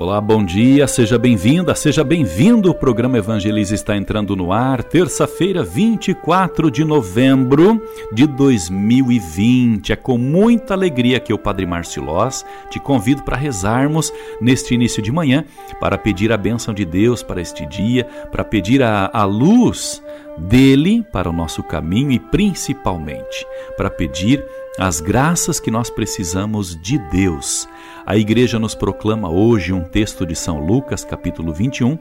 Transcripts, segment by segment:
Olá, bom dia, seja bem-vinda, seja bem-vindo. O programa Evangelize está entrando no ar, terça-feira, 24 de novembro de 2020. É com muita alegria que eu, Padre Márcio Loz, te convido para rezarmos neste início de manhã, para pedir a bênção de Deus para este dia, para pedir a, a luz dele para o nosso caminho e principalmente para pedir as graças que nós precisamos de Deus a igreja nos proclama hoje um texto de São Lucas, capítulo 21,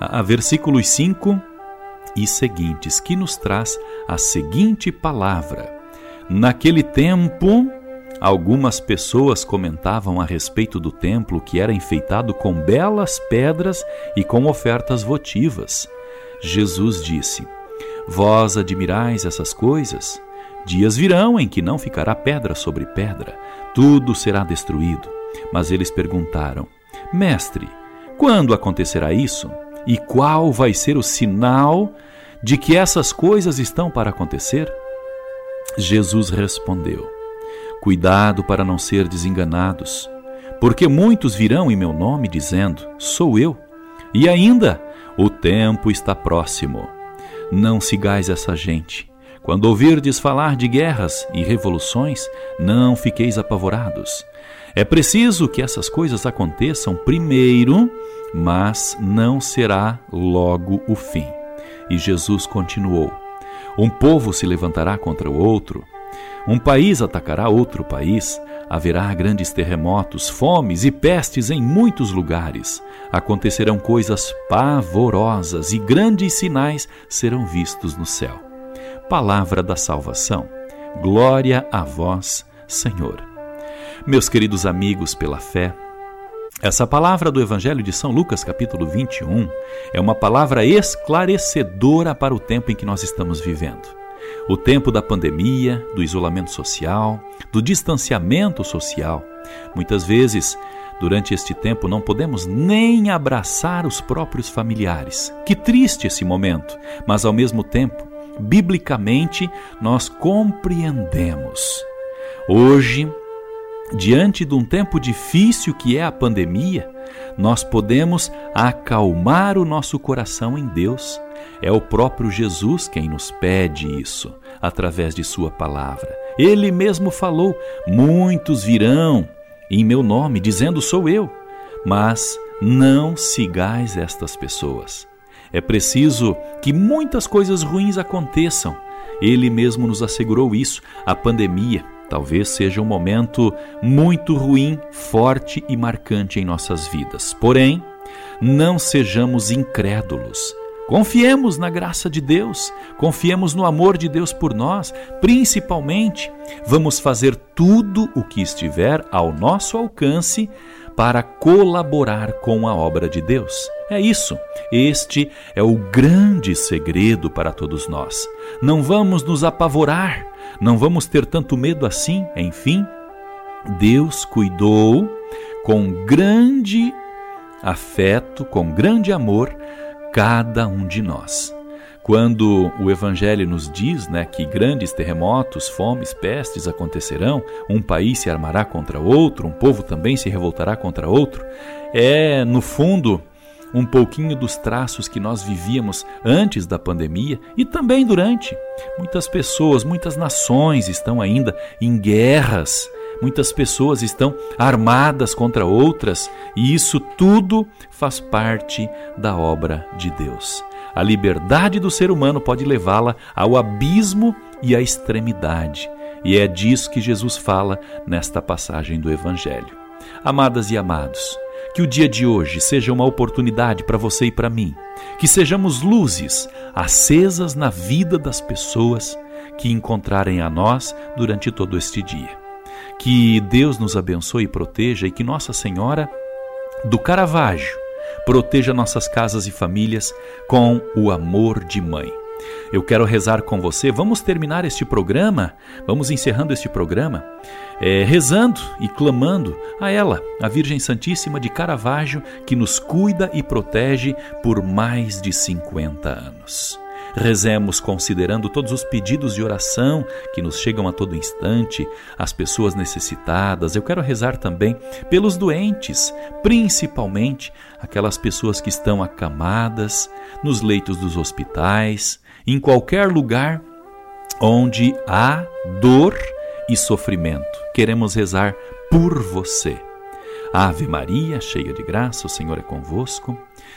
a, a versículos 5 e seguintes, que nos traz a seguinte palavra: Naquele tempo, algumas pessoas comentavam a respeito do templo que era enfeitado com belas pedras e com ofertas votivas. Jesus disse: Vós admirais essas coisas? Dias virão em que não ficará pedra sobre pedra, tudo será destruído. Mas eles perguntaram: Mestre, quando acontecerá isso? E qual vai ser o sinal de que essas coisas estão para acontecer? Jesus respondeu: Cuidado para não ser desenganados, porque muitos virão em meu nome dizendo: Sou eu. E ainda, o tempo está próximo. Não sigais essa gente. Quando ouvirdes falar de guerras e revoluções, não fiqueis apavorados é preciso que essas coisas aconteçam primeiro, mas não será logo o fim. E Jesus continuou: Um povo se levantará contra o outro, um país atacará outro país, haverá grandes terremotos, fomes e pestes em muitos lugares. Acontecerão coisas pavorosas e grandes sinais serão vistos no céu. Palavra da salvação. Glória a vós, Senhor. Meus queridos amigos pela fé, essa palavra do Evangelho de São Lucas, capítulo 21, é uma palavra esclarecedora para o tempo em que nós estamos vivendo. O tempo da pandemia, do isolamento social, do distanciamento social. Muitas vezes, durante este tempo, não podemos nem abraçar os próprios familiares. Que triste esse momento, mas ao mesmo tempo, biblicamente, nós compreendemos. Hoje, diante de um tempo difícil que é a pandemia, nós podemos acalmar o nosso coração em Deus. É o próprio Jesus quem nos pede isso, através de Sua palavra. Ele mesmo falou: Muitos virão em meu nome, dizendo: Sou eu. Mas não sigais estas pessoas. É preciso que muitas coisas ruins aconteçam. Ele mesmo nos assegurou isso. A pandemia, Talvez seja um momento muito ruim, forte e marcante em nossas vidas. Porém, não sejamos incrédulos. Confiemos na graça de Deus, confiemos no amor de Deus por nós, principalmente, vamos fazer tudo o que estiver ao nosso alcance para colaborar com a obra de Deus. É isso. Este é o grande segredo para todos nós. Não vamos nos apavorar, não vamos ter tanto medo assim, enfim. Deus cuidou com grande afeto, com grande amor, cada um de nós. Quando o Evangelho nos diz né, que grandes terremotos, fomes, pestes acontecerão, um país se armará contra outro, um povo também se revoltará contra outro, é, no fundo, um pouquinho dos traços que nós vivíamos antes da pandemia e também durante. Muitas pessoas, muitas nações estão ainda em guerras, muitas pessoas estão armadas contra outras, e isso tudo faz parte da obra de Deus. A liberdade do ser humano pode levá-la ao abismo e à extremidade, e é disso que Jesus fala nesta passagem do Evangelho. Amadas e amados, que o dia de hoje seja uma oportunidade para você e para mim. Que sejamos luzes acesas na vida das pessoas que encontrarem a nós durante todo este dia. Que Deus nos abençoe e proteja e que Nossa Senhora do Caravaggio proteja nossas casas e famílias com o amor de mãe. Eu quero rezar com você. Vamos terminar este programa, vamos encerrando este programa, é, rezando e clamando a ela, a Virgem Santíssima de Caravaggio, que nos cuida e protege por mais de 50 anos. Rezemos considerando todos os pedidos de oração que nos chegam a todo instante, as pessoas necessitadas. Eu quero rezar também pelos doentes, principalmente aquelas pessoas que estão acamadas nos leitos dos hospitais, em qualquer lugar onde há dor e sofrimento. Queremos rezar por você. Ave Maria, cheia de graça, o Senhor é convosco.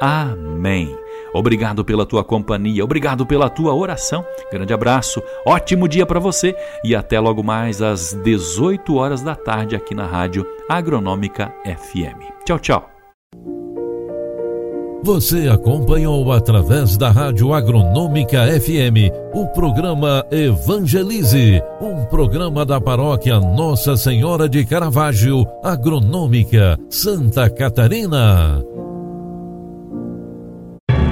Amém. Obrigado pela tua companhia, obrigado pela tua oração. Grande abraço, ótimo dia para você e até logo mais às 18 horas da tarde aqui na Rádio Agronômica FM. Tchau, tchau. Você acompanhou através da Rádio Agronômica FM o programa Evangelize, um programa da paróquia Nossa Senhora de Caravaggio, Agronômica, Santa Catarina.